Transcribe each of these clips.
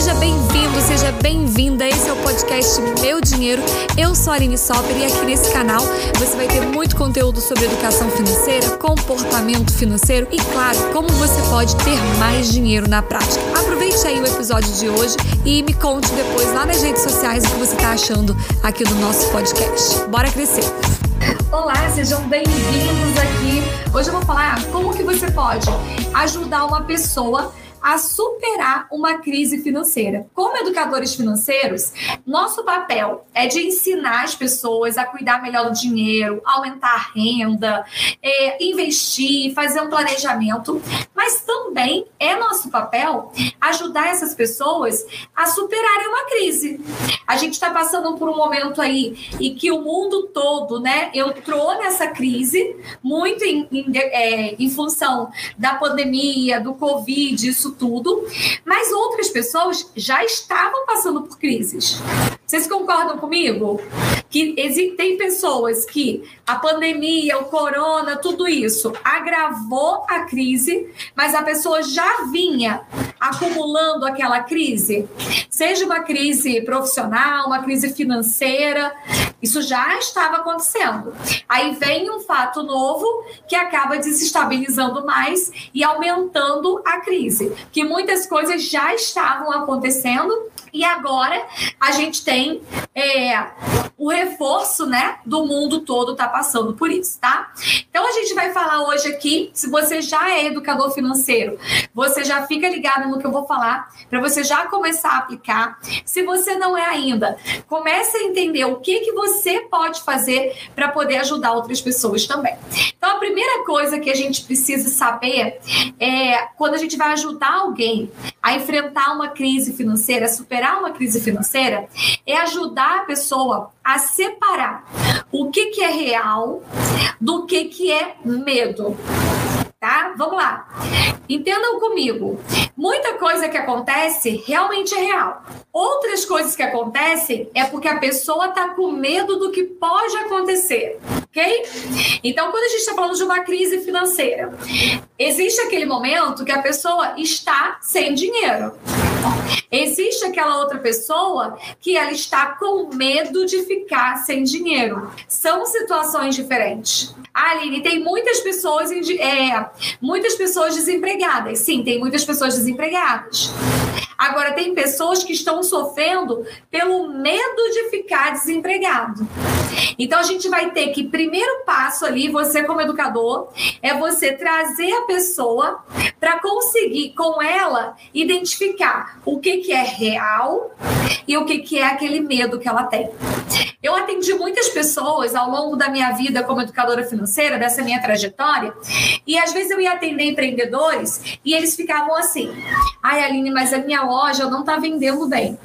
Seja bem-vindo, seja bem-vinda. Esse é o podcast Meu Dinheiro. Eu sou a Aline Sopper e aqui nesse canal você vai ter muito conteúdo sobre educação financeira, comportamento financeiro e, claro, como você pode ter mais dinheiro na prática. Aproveite aí o episódio de hoje e me conte depois lá nas redes sociais o que você está achando aqui do nosso podcast. Bora crescer! Olá, sejam bem-vindos aqui. Hoje eu vou falar como que você pode ajudar uma pessoa a superar uma crise financeira. Como educadores financeiros, nosso papel é de ensinar as pessoas a cuidar melhor do dinheiro, aumentar a renda, é, investir, fazer um planejamento, mas também é nosso papel ajudar essas pessoas a superarem uma crise. A gente está passando por um momento aí e que o mundo todo, né, entrou nessa crise muito em, em, é, em função da pandemia, do Covid, isso isso tudo, mas outras pessoas já estavam passando por crises. Vocês concordam comigo? Que existem pessoas que a pandemia, o corona, tudo isso agravou a crise, mas a pessoa já vinha acumulando aquela crise, seja uma crise profissional, uma crise financeira, isso já estava acontecendo. Aí vem um fato novo que acaba desestabilizando mais e aumentando a crise, que muitas coisas já estavam acontecendo e agora a gente tem é, o reforço, né, do mundo todo tá passando por isso, tá? Então a gente vai falar hoje aqui, se você já é educador financeiro, você já fica ligado no que eu vou falar, para você já começar a aplicar. Se você não é ainda, comece a entender o que que você pode fazer para poder ajudar outras pessoas também. Então a primeira coisa que a gente precisa saber é quando a gente vai ajudar alguém a enfrentar uma crise financeira, a superar uma crise financeira, é ajudar a pessoa a separar o que, que é real do que, que é medo tá? Vamos lá. Entendam comigo. Muita coisa que acontece realmente é real. Outras coisas que acontecem é porque a pessoa tá com medo do que pode acontecer, ok? Então, quando a gente está falando de uma crise financeira, existe aquele momento que a pessoa está sem dinheiro. Existe aquela outra pessoa que ela está com medo de ficar sem dinheiro. São situações diferentes. Ah, Aline, tem muitas pessoas, é, muitas pessoas desempregadas. Sim, tem muitas pessoas desempregadas. Agora, tem pessoas que estão sofrendo pelo medo de ficar desempregado. Então, a gente vai ter que, primeiro passo ali, você como educador, é você trazer a pessoa para conseguir, com ela, identificar o que, que é real e o que, que é aquele medo que ela tem. Eu atendi muitas pessoas ao longo da minha vida como educadora financeira, dessa minha trajetória, e às vezes eu ia atender empreendedores e eles ficavam assim: ai, Aline, mas a minha loja não está vendendo bem.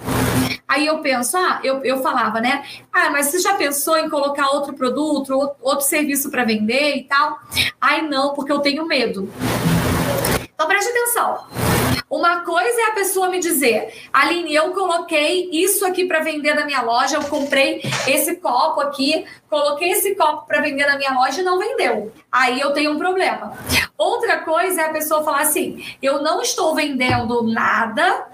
Aí eu penso, ah, eu, eu falava, né? Ah, mas você já pensou em colocar outro produto, outro serviço para vender e tal? Ai, não, porque eu tenho medo. Então preste atenção. Uma coisa é a pessoa me dizer, Aline, eu coloquei isso aqui para vender na minha loja, eu comprei esse copo aqui, coloquei esse copo para vender na minha loja e não vendeu. Aí eu tenho um problema. Outra coisa é a pessoa falar assim: eu não estou vendendo nada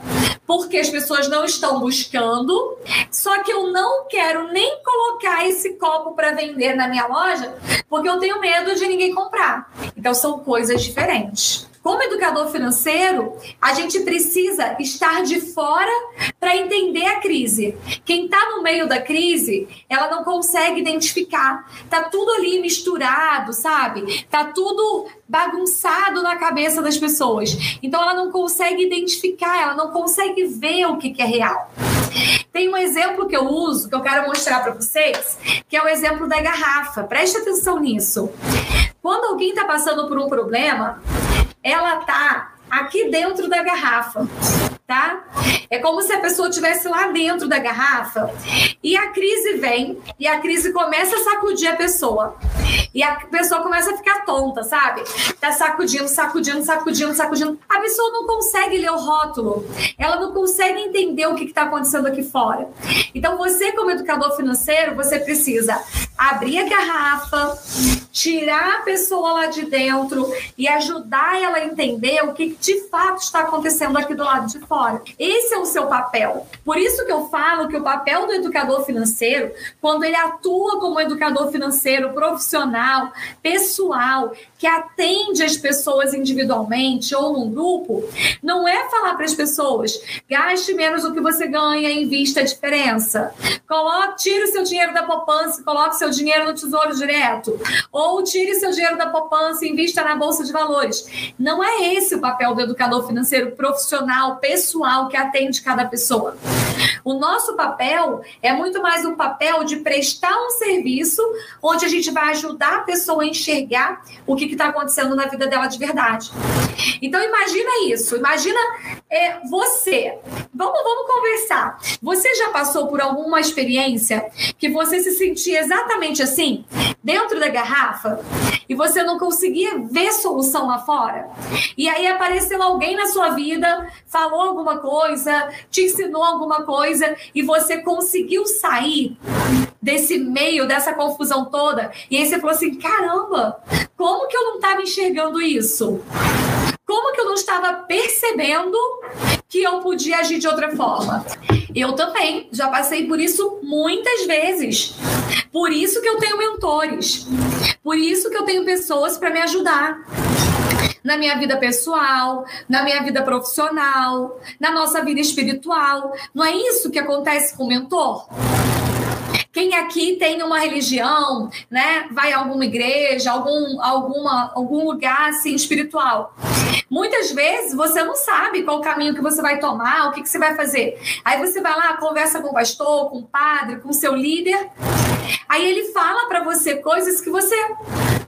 porque as pessoas não estão buscando, só que eu não quero nem colocar esse copo para vender na minha loja porque eu tenho medo de ninguém comprar. Então são coisas diferentes. Como educador financeiro, a gente precisa estar de fora para entender a crise. Quem está no meio da crise, ela não consegue identificar. Tá tudo ali misturado, sabe? Tá tudo bagunçado na cabeça das pessoas. Então ela não consegue identificar, ela não consegue ver o que, que é real. Tem um exemplo que eu uso, que eu quero mostrar para vocês, que é o exemplo da garrafa. Preste atenção nisso. Quando alguém está passando por um problema, ela tá aqui dentro da garrafa, tá? É como se a pessoa estivesse lá dentro da garrafa e a crise vem e a crise começa a sacudir a pessoa. E a pessoa começa a ficar tonta, sabe? Tá sacudindo, sacudindo, sacudindo, sacudindo. A pessoa não consegue ler o rótulo. Ela não consegue entender o que está acontecendo aqui fora. Então, você, como educador financeiro, você precisa abrir a garrafa, tirar a pessoa lá de dentro e ajudar ela a entender o que de fato está acontecendo aqui do lado de fora. Esse é o seu papel. Por isso que eu falo que o papel do educador financeiro, quando ele atua como educador financeiro profissional, pessoal, que atende as pessoas individualmente ou num grupo, não é falar para as pessoas gaste menos do que você ganha invista a diferença. Coloque, tire seu dinheiro da poupança e coloque seu dinheiro no tesouro direto. Ou tire seu dinheiro da poupança e invista na bolsa de valores. Não é esse o papel do educador financeiro profissional, pessoal, que atende cada pessoa. O nosso papel é muito mais um papel de prestar um serviço onde a gente vai ajudar a pessoa a enxergar o que está acontecendo na vida dela de verdade. Então imagina isso, imagina é, você. Vamos, vamos conversar. Você já passou por alguma experiência que você se sentia exatamente assim, dentro da garrafa, e você não conseguia ver solução lá fora? E aí apareceu alguém na sua vida, falou alguma coisa, te ensinou alguma coisa, e você conseguiu sair desse meio, dessa confusão toda, e aí você falou assim: caramba, como que eu não estava enxergando isso? Como que eu não estava percebendo que eu podia agir de outra forma? Eu também já passei por isso muitas vezes. Por isso que eu tenho mentores. Por isso que eu tenho pessoas para me ajudar na minha vida pessoal, na minha vida profissional, na nossa vida espiritual. Não é isso que acontece com o mentor? Quem aqui tem uma religião, né? Vai a alguma igreja, algum, alguma, algum lugar assim espiritual. Muitas vezes você não sabe qual o caminho que você vai tomar, o que, que você vai fazer. Aí você vai lá, conversa com o pastor, com o padre, com o seu líder. Aí ele fala para você coisas que você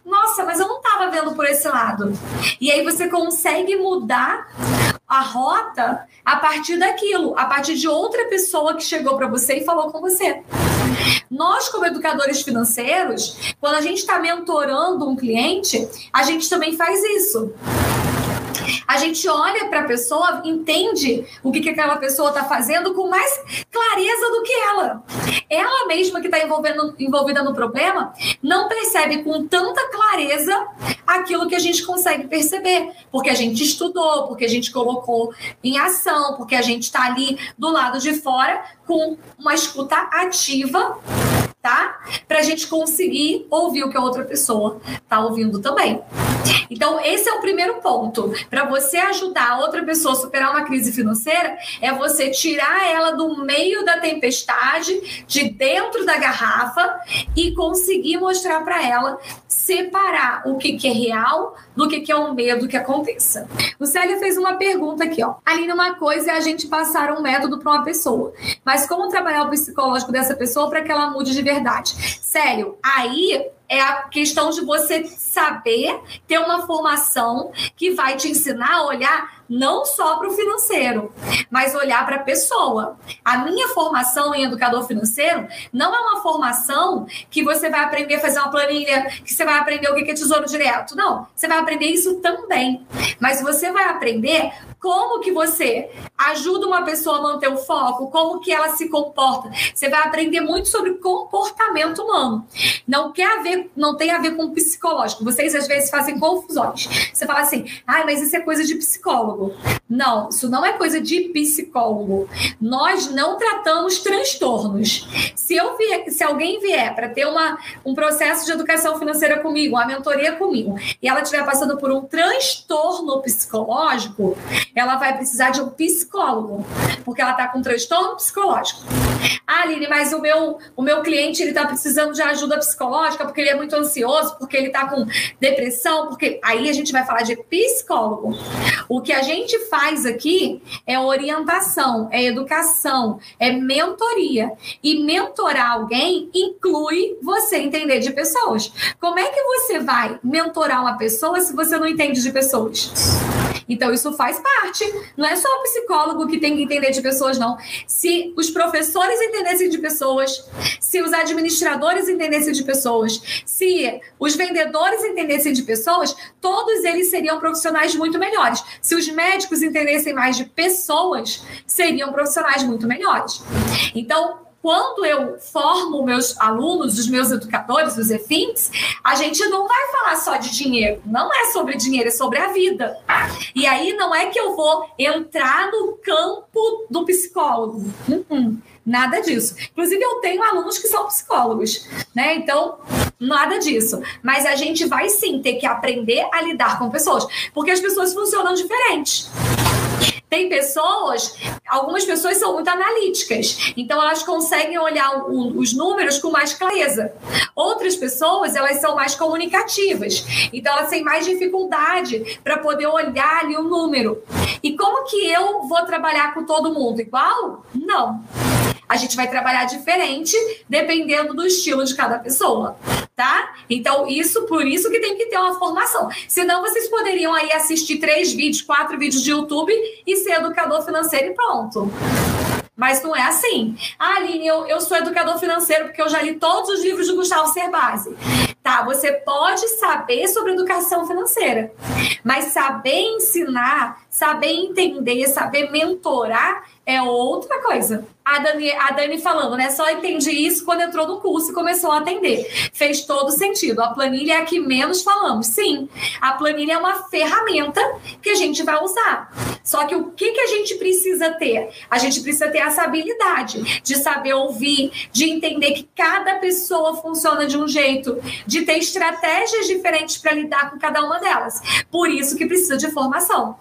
nossa, mas eu não estava vendo por esse lado. E aí você consegue mudar a rota a partir daquilo, a partir de outra pessoa que chegou para você e falou com você. Nós, como educadores financeiros, quando a gente está mentorando um cliente, a gente também faz isso. A gente olha para a pessoa, entende o que, que aquela pessoa está fazendo com mais clareza do que ela. Ela mesma que está envolvida no problema não percebe com tanta clareza aquilo que a gente consegue perceber, porque a gente estudou, porque a gente colocou em ação, porque a gente está ali do lado de fora com uma escuta ativa tá? Para a gente conseguir ouvir o que a outra pessoa tá ouvindo também. Então, esse é o primeiro ponto. Para você ajudar a outra pessoa a superar uma crise financeira, é você tirar ela do meio da tempestade, de dentro da garrafa e conseguir mostrar para ela separar o que, que é real do que, que é um medo que aconteça. O Célio fez uma pergunta aqui, ó. Aline, uma coisa é a gente passar um método para uma pessoa, mas como trabalhar o psicológico dessa pessoa para que ela mude de verdade? Sério, aí é a questão de você saber ter uma formação que vai te ensinar a olhar não só para o financeiro, mas olhar para a pessoa. A minha formação em educador financeiro não é uma formação que você vai aprender a fazer uma planilha, que você vai aprender o que é tesouro direto. Não, você vai aprender isso também. Mas você vai aprender como que você ajuda uma pessoa a manter o foco, como que ela se comporta. Você vai aprender muito sobre comportamento humano. Não quer ver, não tem a ver com psicológico. Vocês às vezes fazem confusões. Você fala assim: "Ah, mas isso é coisa de psicólogo". Não, isso não é coisa de psicólogo. Nós não tratamos transtornos. Se eu vier, se alguém vier para ter uma, um processo de educação financeira comigo, uma mentoria comigo, e ela estiver passando por um transtorno psicológico, ela vai precisar de um psicólogo, porque ela está com um transtorno psicológico. Ah, Aline, mas o meu, o meu cliente ele está precisando de ajuda psicológica porque ele é muito ansioso, porque ele está com depressão, porque aí a gente vai falar de psicólogo. O que a gente faz aqui é orientação, é educação, é mentoria. E mentorar alguém inclui você entender de pessoas. Como é que você vai mentorar uma pessoa se você não entende de pessoas? Então, isso faz parte. Não é só o psicólogo que tem que entender de pessoas, não. Se os professores entendessem de pessoas, se os administradores entendessem de pessoas, se os vendedores entendessem de pessoas, todos eles seriam profissionais muito melhores. Se os médicos entendessem mais de pessoas, seriam profissionais muito melhores. Então, quando eu formo meus alunos, os meus educadores, os EFINTs, a gente não vai falar só de dinheiro. Não é sobre dinheiro, é sobre a vida. E aí não é que eu vou entrar no campo do psicólogo. Uhum. Nada disso. Inclusive, eu tenho alunos que são psicólogos, né? Então, nada disso. Mas a gente vai sim ter que aprender a lidar com pessoas, porque as pessoas funcionam diferente. Tem pessoas, algumas pessoas são muito analíticas, então elas conseguem olhar o, os números com mais clareza. Outras pessoas, elas são mais comunicativas, então elas têm mais dificuldade para poder olhar ali o número. E como que eu vou trabalhar com todo mundo igual? Não a gente vai trabalhar diferente dependendo do estilo de cada pessoa, tá? Então, isso por isso que tem que ter uma formação. Senão, vocês poderiam aí assistir três vídeos, quatro vídeos de YouTube e ser educador financeiro e pronto. Mas não é assim. Ah, Aline, eu, eu sou educador financeiro porque eu já li todos os livros de Gustavo Cerbasi. Tá, você pode saber sobre educação financeira, mas saber ensinar, saber entender, saber mentorar é outra coisa. A Dani, a Dani falando, né? Só entendi isso quando entrou no curso e começou a atender. Fez todo sentido. A planilha é a que menos falamos. Sim, a planilha é uma ferramenta que a gente vai usar. Só que o que, que a gente precisa ter? A gente precisa ter essa habilidade de saber ouvir, de entender que cada pessoa funciona de um jeito, de ter estratégias diferentes para lidar com cada uma delas. Por isso que precisa de formação.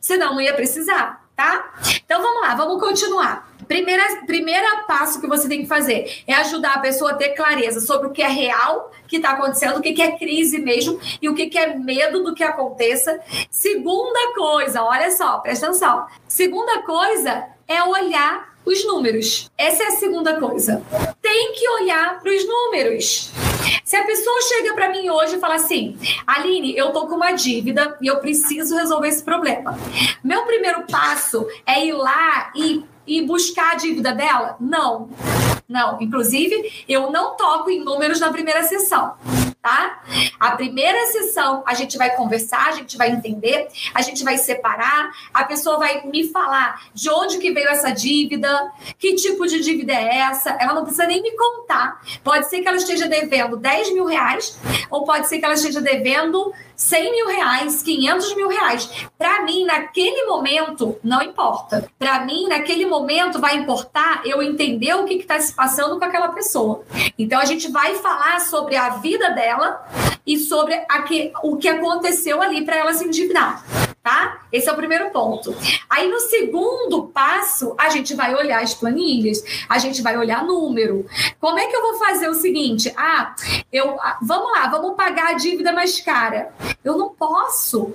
Senão não ia precisar tá? Então vamos lá, vamos continuar. Primeira, primeira passo que você tem que fazer é ajudar a pessoa a ter clareza sobre o que é real que está acontecendo, o que, que é crise mesmo e o que, que é medo do que aconteça. Segunda coisa, olha só, presta atenção. Segunda coisa é olhar os números. Essa é a segunda coisa. Tem que olhar para os números. Se a pessoa chega para mim hoje e fala assim, Aline, eu tô com uma dívida e eu preciso resolver esse problema. Meu primeiro passo é ir lá e, e buscar a dívida dela? Não. Não. Inclusive, eu não toco em números na primeira sessão tá? A primeira sessão a gente vai conversar, a gente vai entender, a gente vai separar, a pessoa vai me falar de onde que veio essa dívida, que tipo de dívida é essa, ela não precisa nem me contar. Pode ser que ela esteja devendo 10 mil reais, ou pode ser que ela esteja devendo 100 mil reais, 500 mil reais. Para mim, naquele momento, não importa. Para mim, naquele momento, vai importar eu entender o que está se passando com aquela pessoa. Então, a gente vai falar sobre a vida dela e sobre que, o que aconteceu ali para ela se endividar tá? Esse é o primeiro ponto. Aí no segundo passo, a gente vai olhar as planilhas, a gente vai olhar número. Como é que eu vou fazer o seguinte? Ah, eu ah, vamos lá, vamos pagar a dívida mais cara. Eu não posso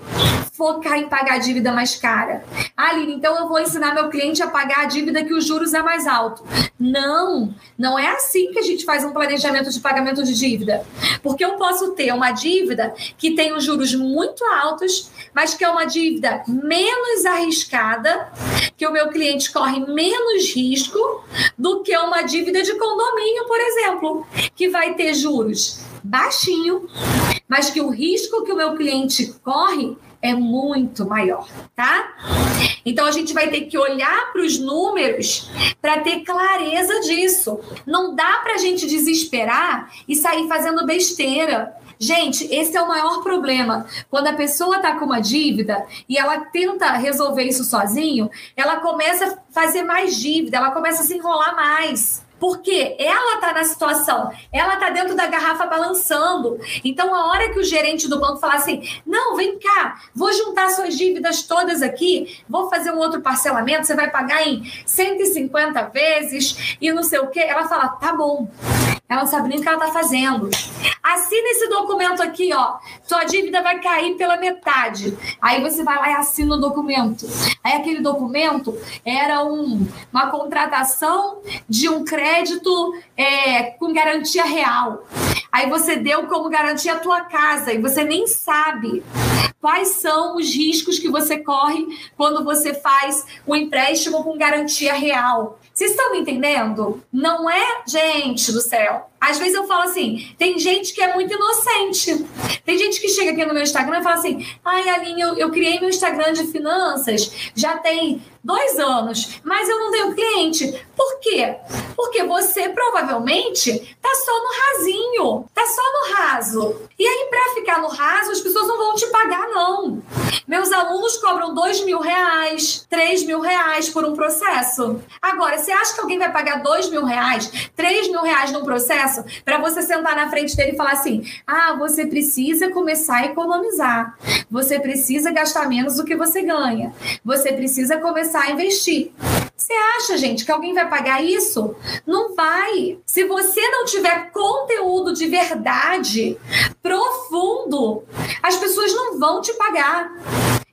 focar em pagar a dívida mais cara. Ah, Aline, então eu vou ensinar meu cliente a pagar a dívida que os juros é mais alto. Não, não é assim que a gente faz um planejamento de pagamento de dívida. Porque eu posso ter uma dívida que tem os juros muito altos, mas que é uma dívida menos arriscada, que o meu cliente corre menos risco do que uma dívida de condomínio, por exemplo, que vai ter juros baixinho, mas que o risco que o meu cliente corre é muito maior, tá? Então a gente vai ter que olhar para os números para ter clareza disso. Não dá para a gente desesperar e sair fazendo besteira. Gente, esse é o maior problema. Quando a pessoa está com uma dívida e ela tenta resolver isso sozinho, ela começa a fazer mais dívida, ela começa a se enrolar mais. Porque ela está na situação, ela está dentro da garrafa balançando. Então, a hora que o gerente do banco falar assim: não, vem cá, vou juntar suas dívidas todas aqui, vou fazer um outro parcelamento, você vai pagar em 150 vezes e não sei o quê. Ela fala: tá bom. Ela sabe nem o que ela está fazendo. Assina esse documento aqui, ó. Sua dívida vai cair pela metade. Aí você vai lá e assina o documento. Aí aquele documento era um, uma contratação de um crédito é, com garantia real. Aí você deu como garantia a tua casa e você nem sabe quais são os riscos que você corre quando você faz um empréstimo com garantia real. Vocês estão me entendendo? Não é, gente do céu. Às vezes eu falo assim, tem gente que é muito inocente. Tem gente que chega aqui no meu Instagram e fala assim, ai, Aline, eu, eu criei meu Instagram de finanças, já tem dois anos, mas eu não tenho cliente. Por quê? Porque você provavelmente tá só no rasinho, tá só no raso. E aí, para ficar no raso, as pessoas não vão te pagar, não. Meus alunos cobram dois mil reais, três mil reais por um processo. Agora, você acha que alguém vai pagar dois mil reais, três mil reais num processo para você sentar na frente dele e falar assim: ah, você precisa começar a economizar, você precisa gastar menos do que você ganha, você precisa começar a investir. Você acha, gente, que alguém vai pagar isso? Não vai. Se você não tiver conteúdo de verdade, profundo, as pessoas não vão te pagar.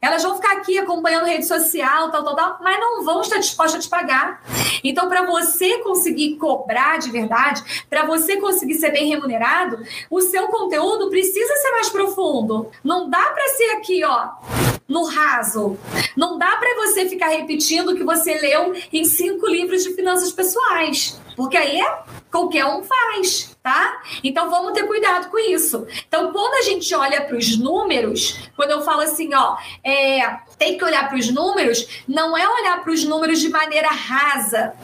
Elas vão ficar aqui acompanhando rede social, tal, tal, tal, mas não vão estar dispostas a te pagar. Então, para você conseguir cobrar de verdade, para você conseguir ser bem remunerado, o seu conteúdo precisa ser mais profundo. Não dá para ser aqui, ó, no raso. Não dá para você ficar repetindo o que você leu em cinco livros de finanças pessoais, porque aí é qualquer um faz, tá? Então vamos ter cuidado com isso. Então, quando a gente olha para os números, quando eu falo assim, ó, é, tem que olhar para os números, não é olhar para os números de maneira rasa.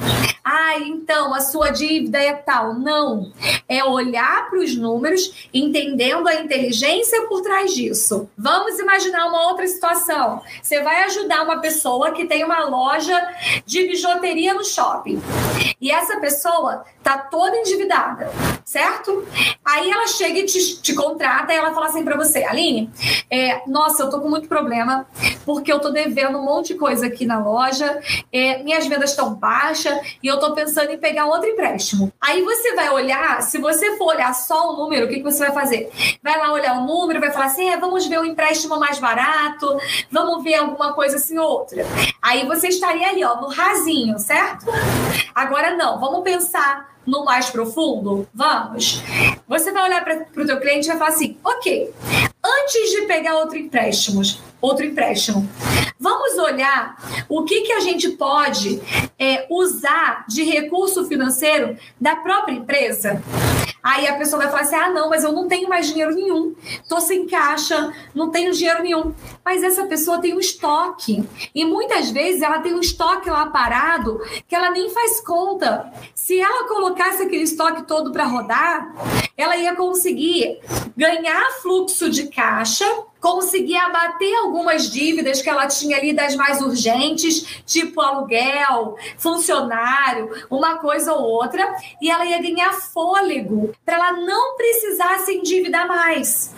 Ah, então a sua dívida é tal. Não. É olhar para os números, entendendo a inteligência por trás disso. Vamos imaginar uma outra situação. Você vai ajudar uma pessoa que tem uma loja de bijuteria no shopping. E essa pessoa tá toda endividada, certo? Aí ela chega e te, te contrata e ela fala assim para você, Aline, é, nossa, eu tô com muito problema porque eu tô devendo um monte de coisa aqui na loja, é, minhas vendas estão baixas e eu tô pensando em pegar outro empréstimo. Aí você vai olhar, se você for olhar só o número, o que, que você vai fazer? Vai lá olhar o número, vai falar assim, é, vamos ver um empréstimo mais barato, vamos ver alguma coisa assim outra. Aí você estaria ali, ó, no rasinho, certo? Agora não, vamos pensar no mais profundo? Vamos. Você vai olhar para o teu cliente e vai falar assim, ok, antes de pegar outro empréstimo, outro empréstimo, vamos olhar o que, que a gente pode é, usar de recurso financeiro da própria empresa. Aí a pessoa vai falar assim: ah, não, mas eu não tenho mais dinheiro nenhum, tô sem caixa, não tenho dinheiro nenhum. Mas essa pessoa tem um estoque. E muitas vezes ela tem um estoque lá parado que ela nem faz conta. Se ela colocasse aquele estoque todo para rodar, ela ia conseguir ganhar fluxo de caixa conseguir abater algumas dívidas que ela tinha ali das mais urgentes, tipo aluguel, funcionário, uma coisa ou outra, e ela ia ganhar fôlego para ela não precisar se endividar mais.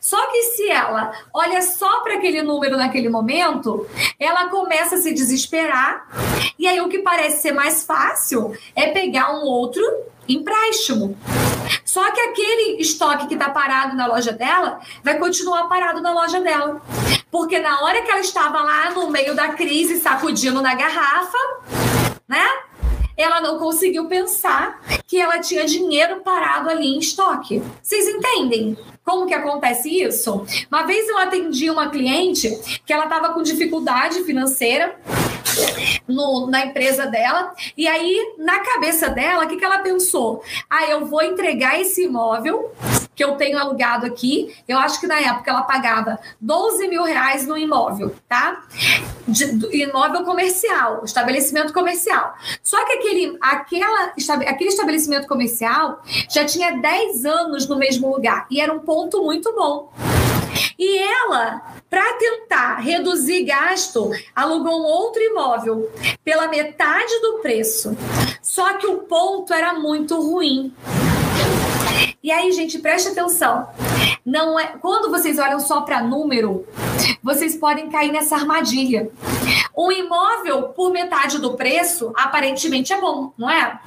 Só que se ela olha só para aquele número naquele momento, ela começa a se desesperar. E aí o que parece ser mais fácil é pegar um outro empréstimo. Só que aquele estoque que está parado na loja dela vai continuar parado na loja dela. Porque na hora que ela estava lá no meio da crise, sacudindo na garrafa, né? Ela não conseguiu pensar que ela tinha dinheiro parado ali em estoque. Vocês entendem? Como que acontece isso? Uma vez eu atendi uma cliente que ela estava com dificuldade financeira no, na empresa dela. E aí, na cabeça dela, o que, que ela pensou? Ah, eu vou entregar esse imóvel que eu tenho alugado aqui. Eu acho que na época ela pagava 12 mil reais no imóvel, tá? De, imóvel comercial, estabelecimento comercial. Só que aquele, aquela, aquele estabelecimento comercial já tinha 10 anos no mesmo lugar e era um ponto muito bom. E ela, para tentar reduzir gasto, alugou um outro imóvel pela metade do preço. Só que o ponto era muito ruim. E aí, gente, preste atenção. Não é, quando vocês olham só para número, vocês podem cair nessa armadilha. Um imóvel por metade do preço, aparentemente é bom, não é?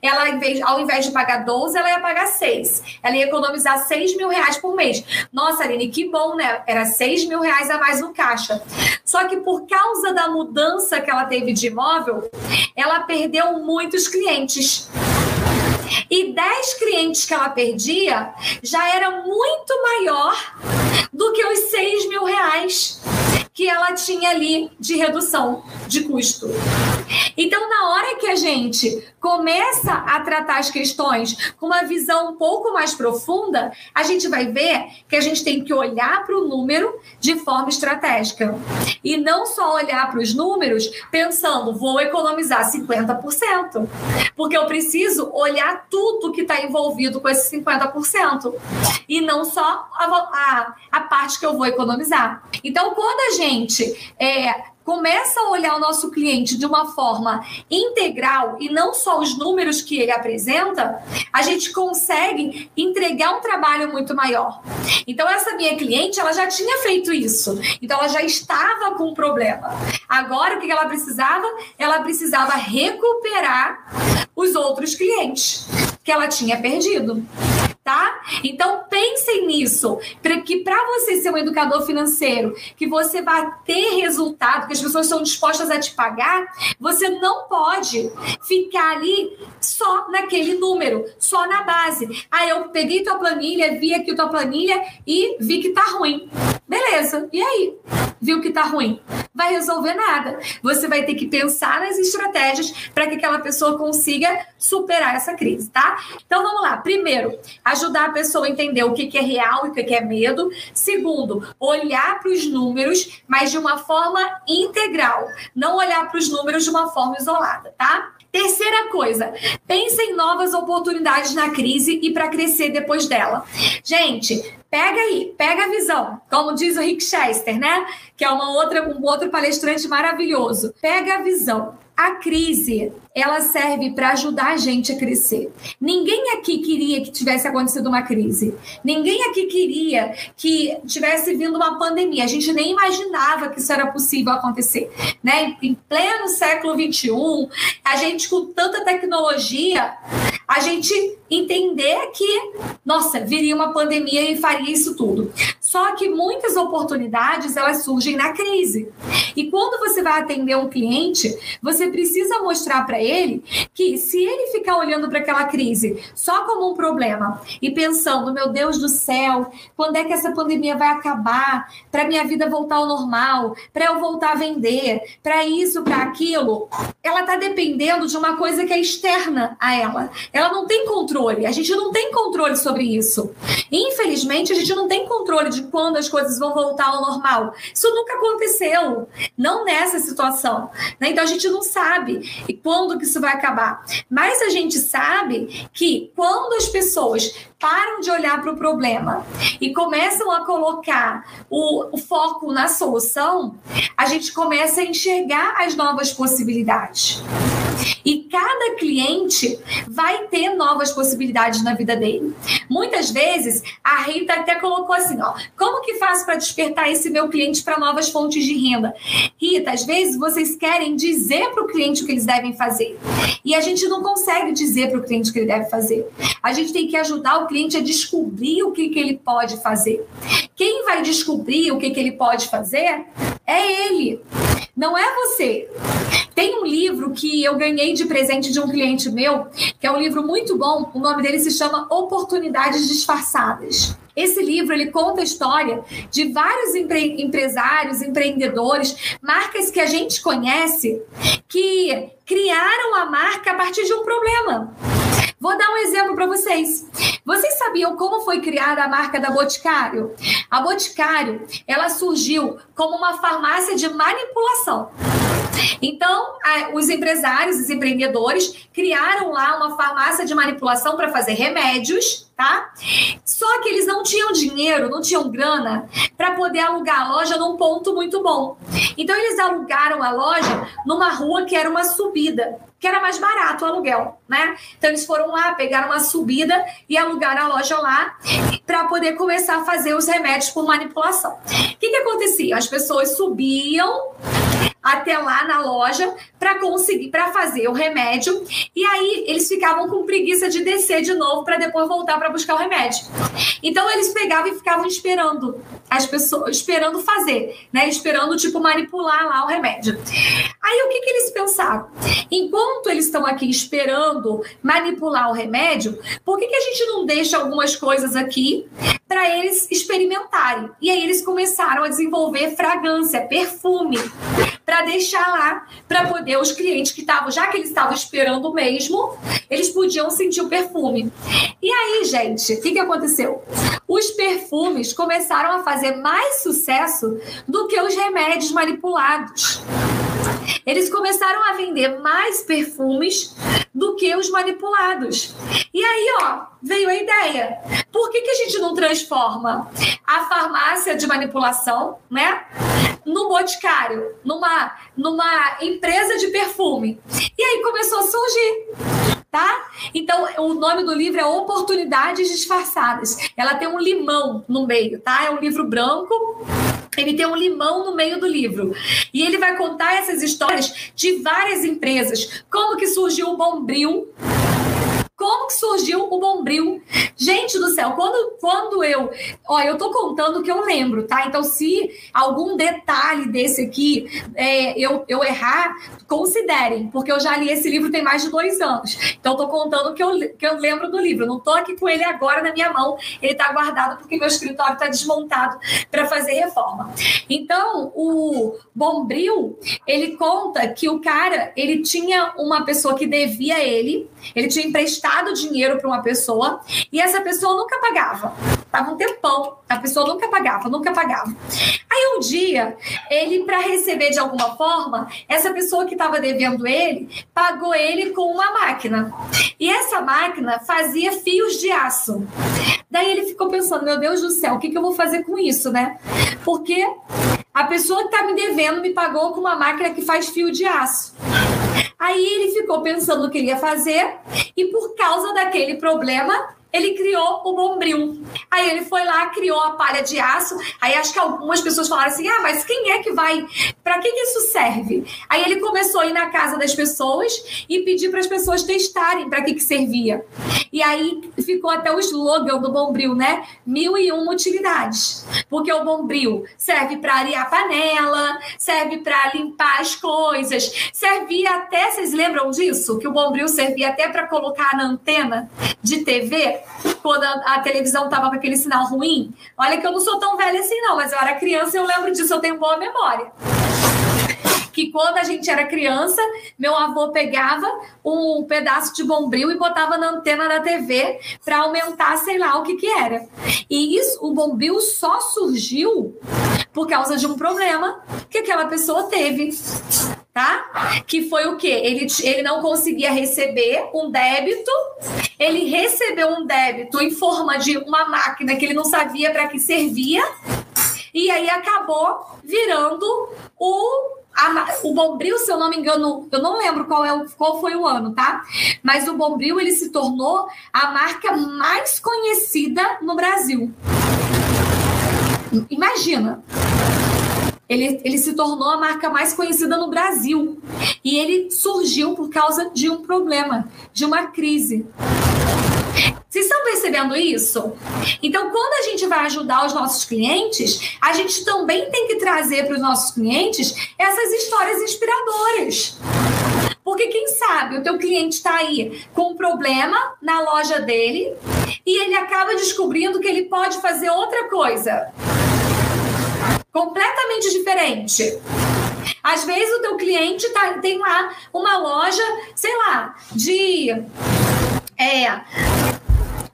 Ela, ao invés de pagar 12, ela ia pagar 6. Ela ia economizar 6 mil reais por mês. Nossa, Aline, que bom, né? Era 6 mil reais a mais no caixa. Só que por causa da mudança que ela teve de imóvel, ela perdeu muitos clientes. E 10 clientes que ela perdia já era muito maior do que os 6 mil reais que ela tinha ali de redução de custo. Então, na hora que a gente começa a tratar as questões com uma visão um pouco mais profunda, a gente vai ver que a gente tem que olhar para o número de forma estratégica. E não só olhar para os números pensando, vou economizar 50%. Porque eu preciso olhar tudo que está envolvido com esse 50%. E não só a, a, a parte que eu vou economizar. Então, quando a gente é, começa a olhar o nosso cliente de uma forma integral e não só os números que ele apresenta, a gente consegue entregar um trabalho muito maior. Então essa minha cliente, ela já tinha feito isso. Então ela já estava com um problema. Agora o que ela precisava? Ela precisava recuperar os outros clientes que ela tinha perdido tá? Então pensem nisso, para que para você ser um educador financeiro, que você vai ter resultado, que as pessoas estão dispostas a te pagar, você não pode ficar ali só naquele número, só na base. Ah, eu peguei tua planilha, vi aqui tua planilha e vi que tá ruim. Beleza. E aí? Viu que tá ruim? Vai resolver nada. Você vai ter que pensar nas estratégias para que aquela pessoa consiga superar essa crise, tá? Então vamos lá. Primeiro, ajudar a pessoa a entender o que, é real e o que é medo. Segundo, olhar para os números, mas de uma forma integral. Não olhar para os números de uma forma isolada, tá? Terceira coisa, pense em novas oportunidades na crise e para crescer depois dela. Gente, pega aí, pega a visão, como diz o Rick Chester, né? Que é uma outra, um outro palestrante maravilhoso. Pega a visão. A crise, ela serve para ajudar a gente a crescer. Ninguém aqui queria que tivesse acontecido uma crise. Ninguém aqui queria que tivesse vindo uma pandemia. A gente nem imaginava que isso era possível acontecer, né? Em pleno século 21, a gente com tanta tecnologia, a gente entender que, nossa, viria uma pandemia e faria isso tudo. Só que muitas oportunidades elas surgem na crise. E quando você vai atender um cliente, você precisa mostrar para ele que se ele ficar olhando para aquela crise só como um problema e pensando, meu Deus do céu, quando é que essa pandemia vai acabar? Para minha vida voltar ao normal, para eu voltar a vender, para isso, para aquilo, ela está dependendo de uma coisa que é externa a ela. Ela não tem controle. A gente não tem controle sobre isso. Infelizmente, a gente não tem controle de quando as coisas vão voltar ao normal. Isso nunca aconteceu. Não nessa situação. Né? Então a gente não sabe quando que isso vai acabar. Mas a gente sabe que quando as pessoas param de olhar para o problema e começam a colocar o, o, foco na solução, a gente começa a enxergar as novas possibilidades. E cada cliente vai ter novas possibilidades na vida dele. Muitas vezes, a Rita até colocou assim: ó, como que faço para despertar esse meu cliente para novas fontes de renda? Rita, às vezes vocês querem dizer para o cliente o que eles devem fazer. E a gente não consegue dizer para o cliente o que ele deve fazer. A gente tem que ajudar o cliente a descobrir o que, que ele pode fazer. Quem vai descobrir o que, que ele pode fazer é ele, não é você. Tem um livro que eu ganhei de presente de um cliente meu, que é um livro muito bom, o nome dele se chama Oportunidades Disfarçadas. Esse livro ele conta a história de vários empre empresários, empreendedores, marcas que a gente conhece que criaram a marca a partir de um problema. Vou dar um exemplo para vocês. Vocês sabiam como foi criada a marca da Boticário? A Boticário, ela surgiu como uma farmácia de manipulação. Então, os empresários, os empreendedores criaram lá uma farmácia de manipulação para fazer remédios, tá? Só que eles não tinham dinheiro, não tinham grana para poder alugar a loja num ponto muito bom. Então, eles alugaram a loja numa rua que era uma subida que era mais barato o aluguel, né? Então eles foram lá, pegaram uma subida e alugaram a loja lá para poder começar a fazer os remédios por manipulação. O que, que acontecia? As pessoas subiam até lá na loja para conseguir para fazer o remédio e aí eles ficavam com preguiça de descer de novo para depois voltar para buscar o remédio. Então eles pegavam e ficavam esperando as pessoas esperando fazer, né? Esperando tipo manipular lá o remédio. Aí o que que eles pensaram? Enquanto eles estão aqui esperando manipular o remédio, por que que a gente não deixa algumas coisas aqui para eles experimentarem? E aí eles começaram a desenvolver fragrância, perfume para deixar lá, para poder os clientes que estavam, já que eles estavam esperando mesmo, eles podiam sentir o perfume. E aí, gente, o que, que aconteceu? Os perfumes começaram a fazer mais sucesso do que os remédios manipulados. Eles começaram a vender mais perfumes do que os manipulados. E aí, ó, veio a ideia. Por que, que a gente não transforma a farmácia de manipulação, né? No boticário, numa, numa empresa de perfume. E aí começou a surgir tá? Então, o nome do livro é Oportunidades Disfarçadas. Ela tem um limão no meio, tá? É um livro branco. Ele tem um limão no meio do livro. E ele vai contar essas histórias de várias empresas. Como que surgiu o Bombril, como que surgiu o Bombril? Gente do céu, quando, quando eu. Ó, eu tô contando o que eu lembro, tá? Então, se algum detalhe desse aqui é, eu, eu errar, considerem, porque eu já li esse livro tem mais de dois anos. Então, tô contando o que eu, que eu lembro do livro. não tô aqui com ele agora na minha mão, ele tá guardado porque meu escritório tá desmontado para fazer reforma. Então, o Bombril, ele conta que o cara, ele tinha uma pessoa que devia ele, ele tinha emprestado emprestado dinheiro para uma pessoa e essa pessoa nunca pagava. Tava um tempão, a pessoa nunca pagava, nunca pagava. Aí um dia, ele, para receber de alguma forma, essa pessoa que estava devendo ele, pagou ele com uma máquina. E essa máquina fazia fios de aço. Daí ele ficou pensando: meu Deus do céu, o que, que eu vou fazer com isso, né? Porque a pessoa que está me devendo me pagou com uma máquina que faz fio de aço. Aí ele ficou pensando o que ele ia fazer e por causa daquele problema, ele criou o bombril. Aí ele foi lá, criou a palha de aço. Aí acho que algumas pessoas falaram assim: ah, mas quem é que vai? Para que, que isso serve? Aí ele começou a ir na casa das pessoas e pedir para as pessoas testarem para que, que servia. E aí ficou até o slogan do bombril, né? Mil e uma utilidades. Porque o bombril serve para arear panela, serve para limpar as coisas, servia até, vocês lembram disso? Que o bombril servia até para colocar na antena de TV quando a, a televisão tava com aquele sinal ruim. Olha que eu não sou tão velha assim, não, mas eu era criança e eu lembro disso, eu tenho boa memória que quando a gente era criança, meu avô pegava um pedaço de bombril e botava na antena da TV para aumentar, sei lá o que que era. E isso, o bombril só surgiu por causa de um problema que aquela pessoa teve tá? Que foi o quê? Ele, ele não conseguia receber um débito, ele recebeu um débito em forma de uma máquina que ele não sabia para que servia, e aí acabou virando o a, o Bombril, se eu não me engano, eu não lembro qual, é, qual foi o ano, tá? Mas o Bombril ele se tornou a marca mais conhecida no Brasil. Imagina. Ele, ele se tornou a marca mais conhecida no Brasil. E ele surgiu por causa de um problema, de uma crise. Vocês estão percebendo isso? Então, quando a gente vai ajudar os nossos clientes, a gente também tem que trazer para os nossos clientes essas histórias inspiradoras. Porque quem sabe o teu cliente está aí com um problema na loja dele e ele acaba descobrindo que ele pode fazer outra coisa completamente diferente. Às vezes o teu cliente tá, tem lá uma loja, sei lá, de é,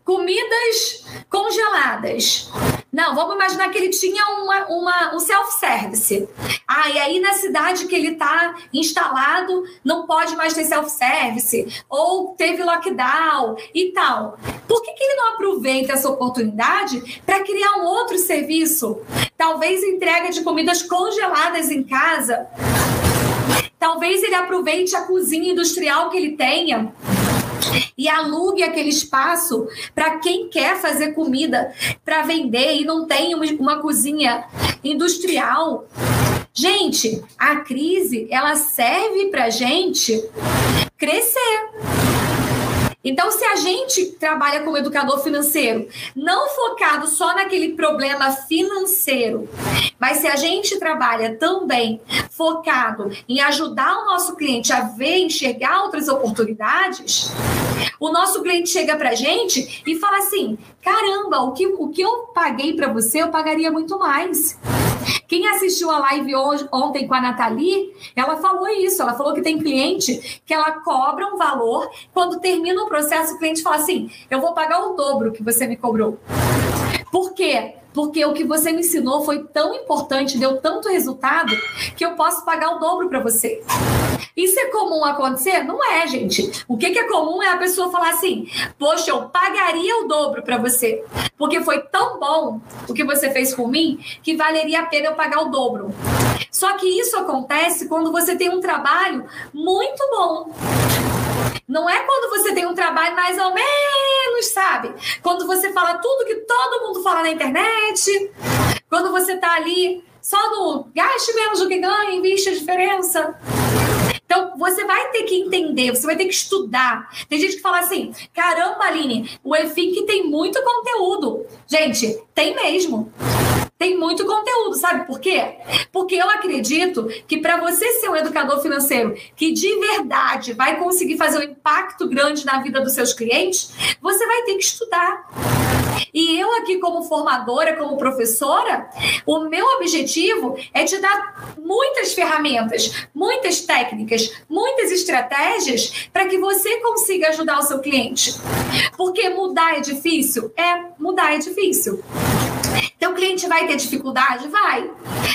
comidas congeladas. Não, vamos imaginar que ele tinha uma, uma, um self-service. Ah, e aí na cidade que ele está instalado não pode mais ter self-service, ou teve lockdown e tal. Por que, que ele não aproveita essa oportunidade para criar um outro serviço? Talvez entrega de comidas congeladas em casa. Talvez ele aproveite a cozinha industrial que ele tenha e alugue aquele espaço para quem quer fazer comida para vender e não tem uma cozinha industrial. Gente, a crise ela serve para gente crescer. Então, se a gente trabalha como educador financeiro, não focado só naquele problema financeiro, mas se a gente trabalha também focado em ajudar o nosso cliente a ver, enxergar outras oportunidades, o nosso cliente chega para a gente e fala assim: caramba, o que, o que eu paguei para você, eu pagaria muito mais. Quem assistiu a live hoje, ontem com a Nathalie, ela falou isso. Ela falou que tem cliente que ela cobra um valor, quando termina o processo, o cliente fala assim: eu vou pagar o dobro que você me cobrou. Por quê? Porque o que você me ensinou foi tão importante, deu tanto resultado, que eu posso pagar o dobro para você. Isso é comum acontecer? Não é, gente. O que, é comum é a pessoa falar assim: Poxa, eu pagaria o dobro para você, porque foi tão bom o que você fez por mim que valeria a pena eu pagar o dobro. Só que isso acontece quando você tem um trabalho muito bom. Não é quando você tem um trabalho mais ou menos, sabe? Quando você fala tudo que todo mundo fala na internet, quando você tá ali só no gaste menos do que ganha, investe a diferença. Então, você vai ter que entender, você vai ter que estudar. Tem gente que fala assim: caramba, Aline, o EFIC tem muito conteúdo. Gente, tem mesmo. Tem muito conteúdo, sabe por quê? Porque eu acredito que para você ser um educador financeiro que de verdade vai conseguir fazer um impacto grande na vida dos seus clientes, você vai ter que estudar. E eu aqui como formadora, como professora, o meu objetivo é te dar muitas ferramentas, muitas técnicas, muitas estratégias para que você consiga ajudar o seu cliente. Porque mudar é difícil? É, mudar é difícil. Teu cliente vai ter dificuldade? Vai.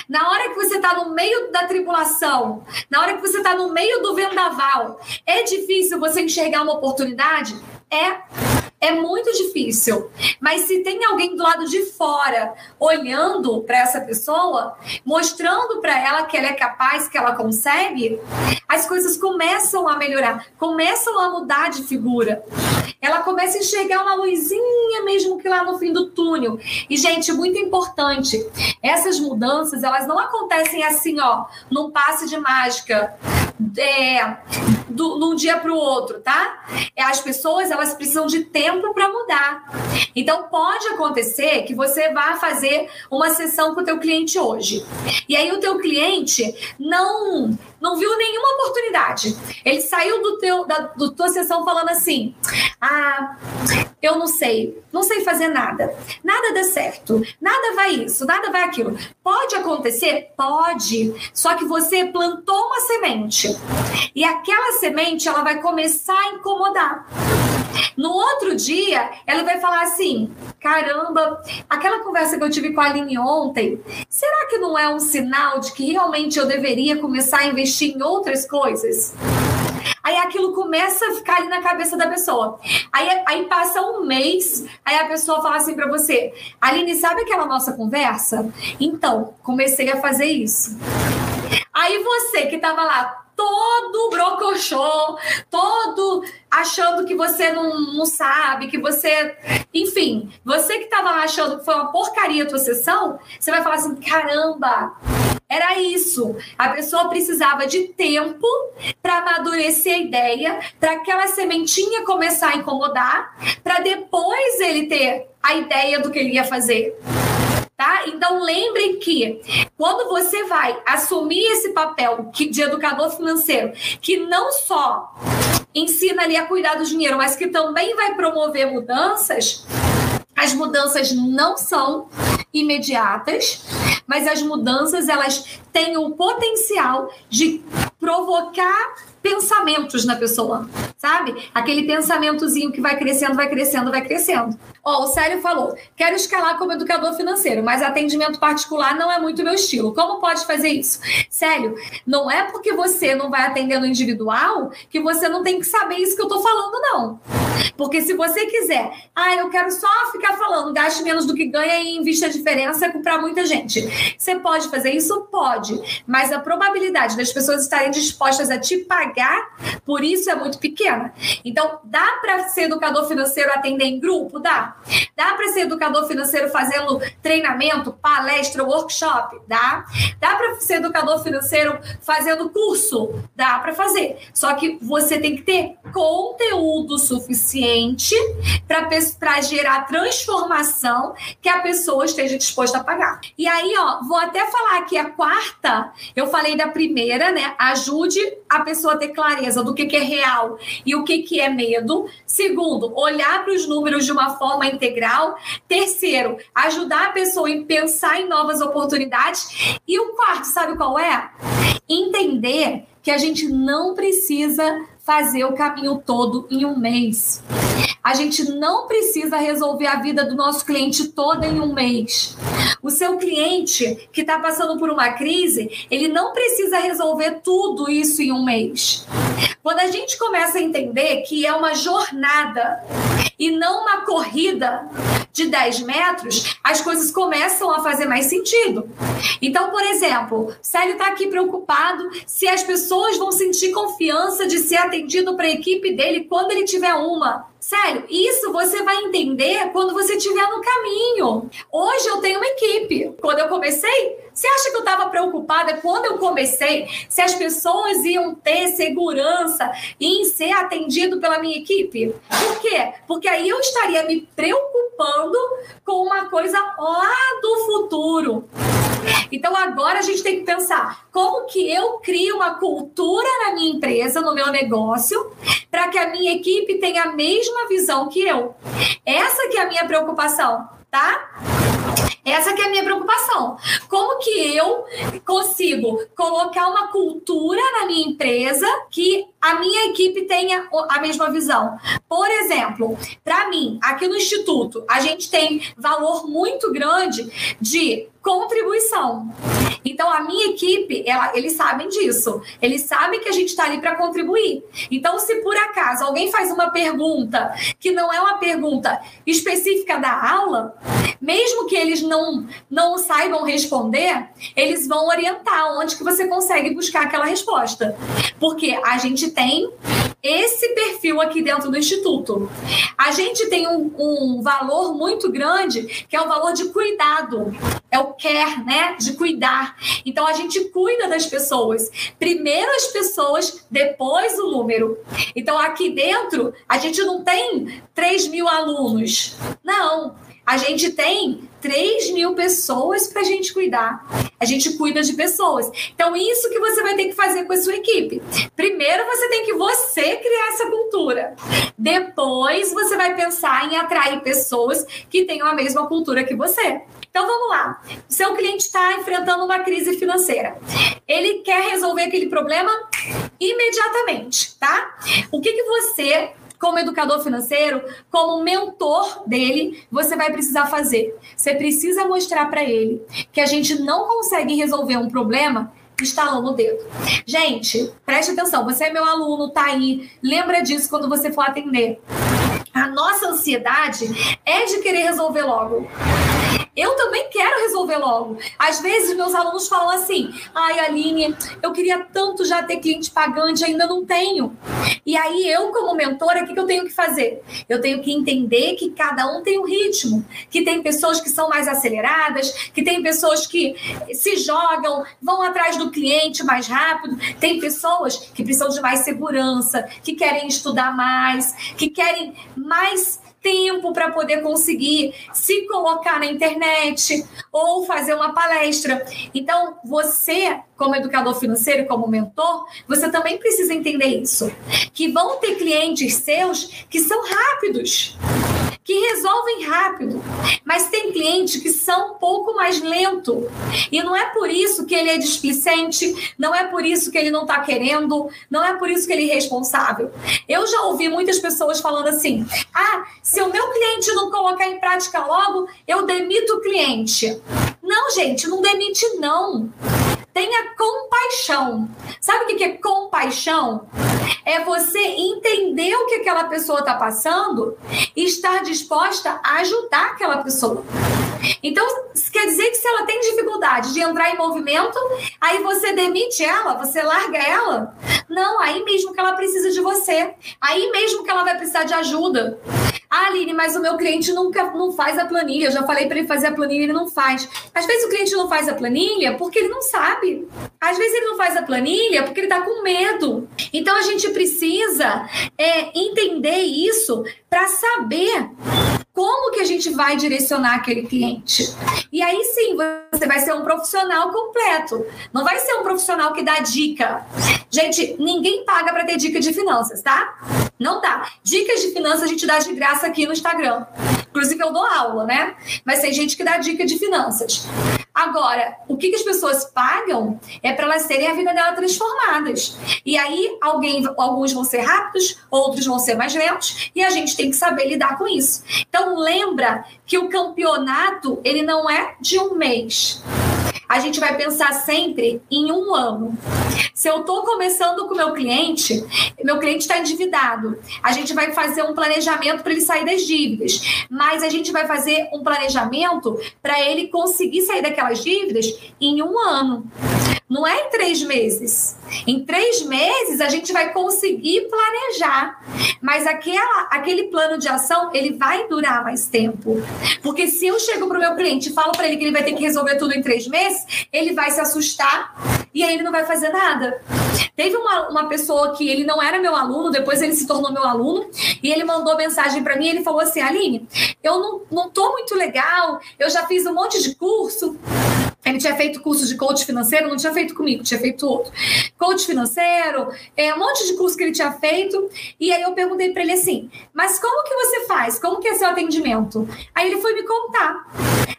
Na hora que você está no meio da tribulação, na hora que você está no meio do vendaval, é difícil você enxergar uma oportunidade? É. É muito difícil. Mas se tem alguém do lado de fora olhando para essa pessoa, mostrando para ela que ela é capaz, que ela consegue, as coisas começam a melhorar, começam a mudar de figura. Ela começa a enxergar uma luzinha mesmo que lá no fim do túnel. E gente, muito importante, essas mudanças, elas não acontecem assim, ó, num passe de mágica é, do, de um dia para o outro, tá? As pessoas elas precisam de tempo para mudar. Então pode acontecer que você vá fazer uma sessão com o teu cliente hoje. E aí o teu cliente não não viu nenhuma oportunidade. Ele saiu do teu da do tua sessão falando assim: "Ah, eu não sei, não sei fazer nada. Nada dá certo. Nada vai isso, nada vai aquilo". Pode acontecer? Pode. Só que você plantou uma semente. E aquela semente ela vai começar a incomodar. No outro dia, ela vai falar assim: caramba, aquela conversa que eu tive com a Aline ontem, será que não é um sinal de que realmente eu deveria começar a investir em outras coisas? Aí aquilo começa a ficar ali na cabeça da pessoa. Aí, aí passa um mês, aí a pessoa fala assim para você: Aline, sabe aquela nossa conversa? Então, comecei a fazer isso. Aí você que tava lá todo brocochô, todo achando que você não, não sabe, que você. Enfim, você que estava achando que foi uma porcaria a tua sessão, você vai falar assim: caramba, era isso. A pessoa precisava de tempo para amadurecer a ideia, para aquela sementinha começar a incomodar, para depois ele ter a ideia do que ele ia fazer tá? Então lembrem que quando você vai assumir esse papel de educador financeiro, que não só ensina ali a cuidar do dinheiro, mas que também vai promover mudanças, as mudanças não são imediatas, mas as mudanças elas têm o potencial de provocar pensamentos na pessoa, sabe? Aquele pensamentozinho que vai crescendo, vai crescendo, vai crescendo. Ó, o Célio falou: quero escalar como educador financeiro, mas atendimento particular não é muito meu estilo. Como pode fazer isso? Célio, não é porque você não vai atendendo individual que você não tem que saber isso que eu tô falando, não. Porque se você quiser, ah, eu quero só ficar falando, gaste menos do que ganha e invista a diferença para muita gente. Você pode fazer isso? Pode. Mas a probabilidade das pessoas estarem dispostas a te pagar por isso é muito pequena. Então, dá para ser educador financeiro atender em grupo? Dá. Dá para ser educador financeiro fazendo treinamento, palestra, workshop? Dá. Dá para ser educador financeiro fazendo curso? Dá para fazer. Só que você tem que ter conteúdo conteúdo suficiente para gerar transformação que a pessoa esteja disposta a pagar. E aí, ó, vou até falar aqui a quarta, eu falei da primeira, né? Ajude a pessoa a ter clareza do que, que é real e o que, que é medo. Segundo, olhar para os números de uma forma integral. Terceiro, ajudar a pessoa em pensar em novas oportunidades. E o quarto, sabe qual é? Entender que a gente não precisa fazer o caminho todo em um mês. A gente não precisa resolver a vida do nosso cliente toda em um mês. O seu cliente que está passando por uma crise, ele não precisa resolver tudo isso em um mês. Quando a gente começa a entender que é uma jornada e não uma corrida de 10 metros, as coisas começam a fazer mais sentido. Então, por exemplo, Célio está aqui preocupado se as pessoas vão sentir confiança de ser atendido para a equipe dele quando ele tiver uma. Sério, isso você vai entender quando você estiver no caminho. Hoje eu tenho uma equipe. Quando eu comecei, você acha que eu estava preocupada quando eu comecei se as pessoas iam ter segurança em ser atendido pela minha equipe? Por quê? Porque aí eu estaria me preocupando com uma coisa lá do futuro. Então agora a gente tem que pensar como que eu crio uma cultura na minha empresa, no meu negócio, para que a minha equipe tenha a mesma visão que eu. Essa que é a minha preocupação, tá? Essa que é a minha preocupação. Como que eu consigo colocar uma cultura na minha empresa que a minha equipe tenha a mesma visão? Por exemplo, para mim, aqui no Instituto, a gente tem valor muito grande de contribuição. Então, a minha equipe, ela, eles sabem disso. Eles sabem que a gente está ali para contribuir. Então, se por acaso alguém faz uma pergunta que não é uma pergunta específica da aula, mesmo que eles não, não saibam responder, eles vão orientar onde que você consegue buscar aquela resposta. Porque a gente tem esse perfil aqui dentro do Instituto. A gente tem um, um valor muito grande, que é o valor de cuidado. É o care, né? De cuidar. Então a gente cuida das pessoas. Primeiro as pessoas, depois o número. Então aqui dentro, a gente não tem 3 mil alunos. Não. A gente tem 3 mil pessoas para a gente cuidar. A gente cuida de pessoas. Então, isso que você vai ter que fazer com a sua equipe. Primeiro, você tem que você criar essa cultura. Depois, você vai pensar em atrair pessoas que tenham a mesma cultura que você. Então vamos lá. Seu cliente está enfrentando uma crise financeira. Ele quer resolver aquele problema imediatamente, tá? O que, que você como educador financeiro, como mentor dele, você vai precisar fazer. Você precisa mostrar para ele que a gente não consegue resolver um problema estalando o dedo. Gente, preste atenção, você é meu aluno, tá aí, lembra disso quando você for atender. A nossa ansiedade é de querer resolver logo. Eu também quero resolver logo. Às vezes, meus alunos falam assim: ai, Aline, eu queria tanto já ter cliente pagante, ainda não tenho. E aí, eu, como mentora, o que eu tenho que fazer? Eu tenho que entender que cada um tem um ritmo, que tem pessoas que são mais aceleradas, que tem pessoas que se jogam, vão atrás do cliente mais rápido, tem pessoas que precisam de mais segurança, que querem estudar mais, que querem mais tempo para poder conseguir se colocar na internet ou fazer uma palestra. Então, você, como educador financeiro, como mentor, você também precisa entender isso. Que vão ter clientes seus que são rápidos que resolvem rápido, mas tem clientes que são um pouco mais lento. E não é por isso que ele é displicente, não é por isso que ele não está querendo, não é por isso que ele é irresponsável. Eu já ouvi muitas pessoas falando assim: ah, se o meu cliente não colocar em prática logo, eu demito o cliente. Não, gente, não demite, não. Tenha compaixão. Sabe o que é compaixão? É você entender o que aquela pessoa está passando e estar disposta a ajudar aquela pessoa. Então, quer dizer que se ela tem dificuldade de entrar em movimento, aí você demite ela, você larga ela? Não, aí mesmo que ela precisa de você. Aí mesmo que ela vai precisar de ajuda. Ah, Aline, mas o meu cliente nunca não faz a planilha. Eu já falei para ele fazer a planilha ele não faz. Às vezes o cliente não faz a planilha porque ele não sabe. Às vezes ele não faz a planilha porque ele está com medo. Então a gente precisa é, entender isso para saber como que a gente vai direcionar aquele cliente. E aí sim, você vai ser um profissional completo. Não vai ser um profissional que dá dica. Gente, ninguém paga para ter dica de finanças, tá? Não dá. Dicas de finanças a gente dá de graça aqui no Instagram. Inclusive eu dou aula, né? Mas tem gente que dá dica de finanças. Agora, o que, que as pessoas pagam é para elas terem a vida dela transformadas. E aí, alguém, alguns vão ser rápidos, outros vão ser mais lentos, e a gente tem que saber lidar com isso. Então, lembra que o campeonato ele não é de um mês a gente vai pensar sempre em um ano. Se eu estou começando com meu cliente, meu cliente está endividado, a gente vai fazer um planejamento para ele sair das dívidas, mas a gente vai fazer um planejamento para ele conseguir sair daquelas dívidas em um ano. Não é em três meses. Em três meses a gente vai conseguir planejar, mas aquela, aquele plano de ação ele vai durar mais tempo. Porque se eu chego para o meu cliente e falo para ele que ele vai ter que resolver tudo em três meses, ele vai se assustar e aí ele não vai fazer nada. Teve uma, uma pessoa que ele não era meu aluno, depois ele se tornou meu aluno, e ele mandou mensagem para mim, ele falou assim, Aline, eu não, não tô muito legal, eu já fiz um monte de curso, ele tinha feito curso de coach financeiro, não tinha feito comigo, tinha feito outro. Coach financeiro, é, um monte de curso que ele tinha feito. E aí eu perguntei para ele assim: Mas como que você faz? Como que é seu atendimento? Aí ele foi me contar.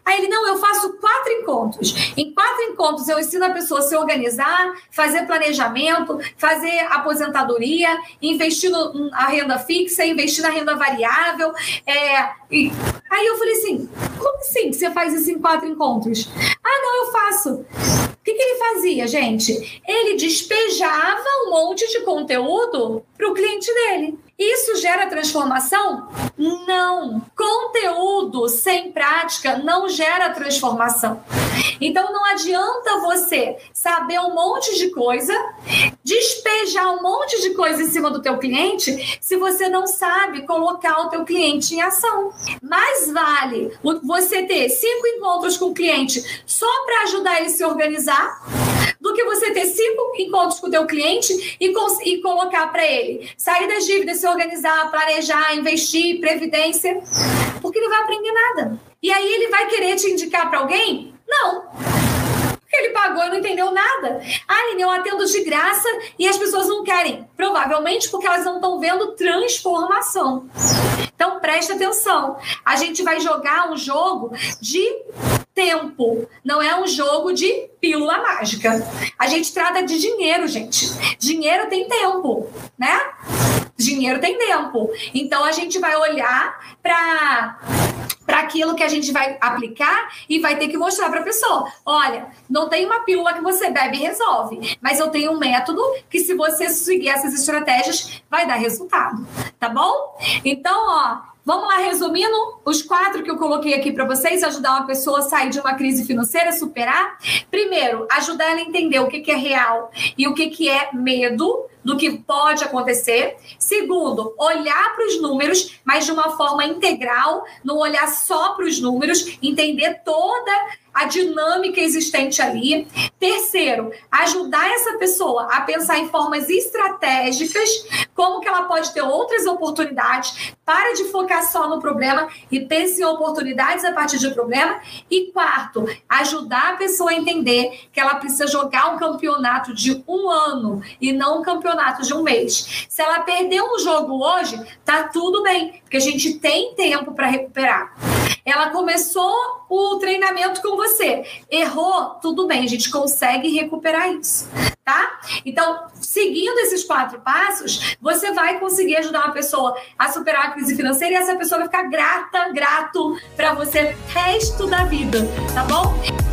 Aí ele, não, eu faço quatro encontros. Em quatro encontros eu ensino a pessoa a se organizar, fazer planejamento, fazer aposentadoria, investir na renda fixa, investir na renda variável. É. Aí eu falei assim, como assim que você faz isso em quatro encontros? Ah, não, eu faço. O que, que ele fazia, gente? Ele despejava um monte de conteúdo para o cliente dele. Isso gera transformação? Não. Conteúdo sem prática não gera transformação. Então não adianta você saber um monte de coisa, despejar um monte de coisa em cima do teu cliente, se você não sabe colocar o teu cliente em ação. Mais vale você ter cinco encontros com o cliente só para ajudar ele a se organizar do que você ter cinco encontros com o teu cliente e, e colocar para ele sair das dívidas, se organizar, planejar, investir, previdência, porque ele vai aprender nada. E aí ele vai querer te indicar para alguém? Não. Ele pagou e não entendeu nada. Aline, eu atendo de graça e as pessoas não querem. Provavelmente porque elas não estão vendo transformação. Então preste atenção. A gente vai jogar um jogo de tempo. Não é um jogo de pílula mágica. A gente trata de dinheiro, gente. Dinheiro tem tempo, né? Dinheiro tem tempo. Então a gente vai olhar para para aquilo que a gente vai aplicar e vai ter que mostrar para a pessoa. Olha, não tem uma pílula que você bebe e resolve, mas eu tenho um método que se você seguir essas estratégias vai dar resultado, tá bom? Então, ó, Vamos lá, resumindo, os quatro que eu coloquei aqui para vocês, ajudar uma pessoa a sair de uma crise financeira, superar. Primeiro, ajudar ela a entender o que, que é real e o que, que é medo do que pode acontecer. Segundo, olhar para os números, mas de uma forma integral, não olhar só para os números, entender toda a dinâmica existente ali. Terceiro, ajudar essa pessoa a pensar em formas estratégicas, como que ela pode ter outras oportunidades. Para de focar só no problema e pense em oportunidades a partir do problema. E quarto, ajudar a pessoa a entender que ela precisa jogar um campeonato de um ano e não um campeonato de um mês. Se ela perdeu um jogo hoje, tá tudo bem, porque a gente tem tempo para recuperar. Ela começou o treinamento com você, errou, tudo bem, a gente consegue recuperar isso, tá? Então, seguindo esses quatro passos, você vai conseguir ajudar uma pessoa a superar a crise financeira e essa pessoa vai ficar grata, grato para você resto da vida, tá bom?